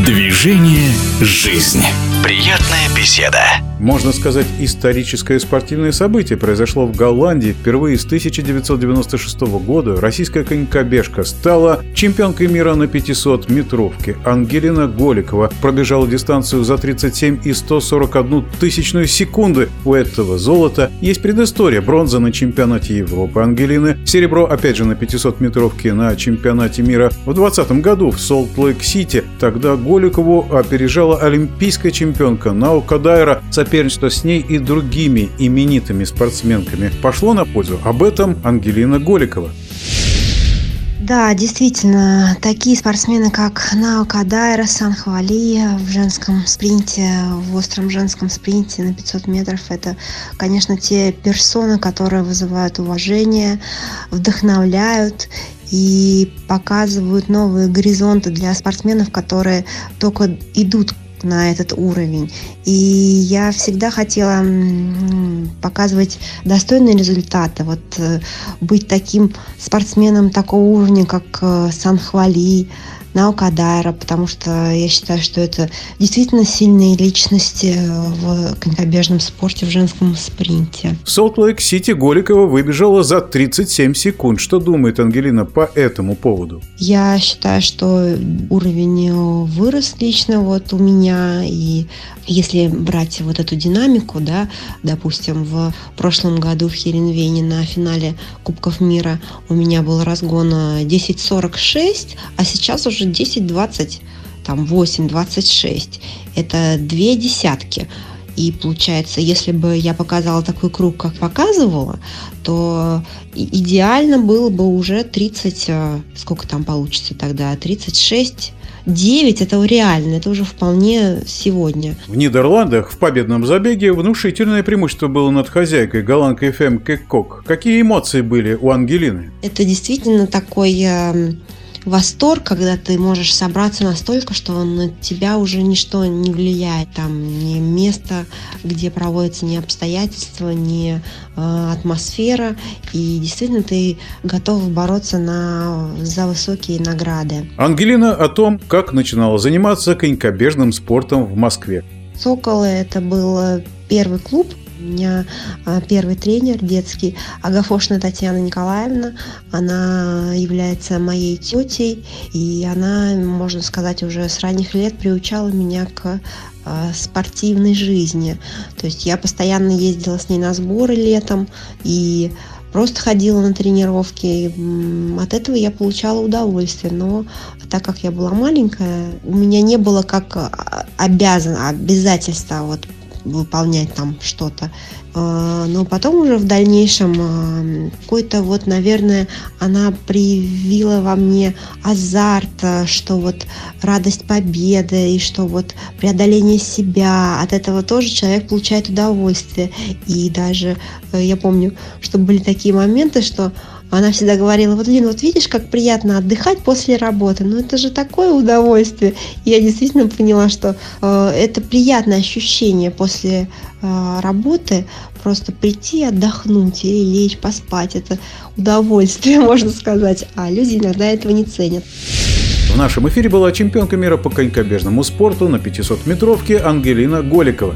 Движение «Жизнь». Приятная беседа. Можно сказать, историческое спортивное событие произошло в Голландии. Впервые с 1996 года российская конькобежка стала чемпионкой мира на 500 метровке. Ангелина Голикова пробежала дистанцию за 37 и 141 тысячную секунды. У этого золота есть предыстория. Бронза на чемпионате Европы Ангелины, серебро опять же на 500 метровке на чемпионате мира в 2020 году в Солт-Лейк-Сити. Тогда Голикову опережала олимпийская чемпионка Нао Кодайра. Соперничество с ней и другими именитыми спортсменками пошло на пользу. Об этом Ангелина Голикова. Да, действительно, такие спортсмены, как Нао Кадайра, Сан Хвали в женском спринте, в остром женском спринте на 500 метров, это, конечно, те персоны, которые вызывают уважение, вдохновляют и показывают новые горизонты для спортсменов, которые только идут на этот уровень. И я всегда хотела показывать достойные результаты, вот э, быть таким спортсменом такого уровня, как э, Санхвали, Наукадайра, потому что я считаю, что это действительно сильные личности в конькобежном спорте, в женском спринте. В Солт-Лейк-Сити Голикова выбежала за 37 секунд. Что думает Ангелина по этому поводу? Я считаю, что уровень вырос лично вот у меня, и если брать вот эту динамику, да, допустим, в прошлом году в Херенвене на финале Кубков мира у меня был разгон 10.46, а сейчас уже 10.20, там 8.26. Это две десятки. И получается, если бы я показала такой круг, как показывала, то идеально было бы уже 30, э, сколько там получится тогда, 36 9 это реально, это уже вполне сегодня. В Нидерландах в победном забеге внушительное преимущество было над хозяйкой, голландкой Фем Кеккок. Какие эмоции были у Ангелины? Это действительно такой эм, восторг, когда ты можешь собраться настолько, что на тебя уже ничто не влияет. Там ни место, где проводятся ни обстоятельства, ни э, атмосфера. И действительно ты готов бороться на, за высокие награды. Ангелина о том, как начинала заниматься конькобежным спортом в Москве. «Соколы» — это был первый клуб, меня а, первый тренер детский Агафошина Татьяна Николаевна. Она является моей тетей, и она, можно сказать, уже с ранних лет приучала меня к а, спортивной жизни. То есть я постоянно ездила с ней на сборы летом и просто ходила на тренировки. От этого я получала удовольствие. Но так как я была маленькая, у меня не было как а, обязан, обязательства вот выполнять там что-то. А, но потом уже в дальнейшем а, какой-то вот, наверное, она привила во мне азарт, а, что вот радость победы и что вот преодоление себя, от этого тоже человек получает удовольствие. И даже э, я помню, что были такие моменты, что она всегда говорила, вот, Лин, вот видишь, как приятно отдыхать после работы. Ну, это же такое удовольствие. И я действительно поняла, что э, это приятное ощущение после э, работы просто прийти отдохнуть или лечь поспать. Это удовольствие, можно сказать. А люди иногда этого не ценят. В нашем эфире была чемпионка мира по конькобежному спорту на 500-метровке Ангелина Голикова.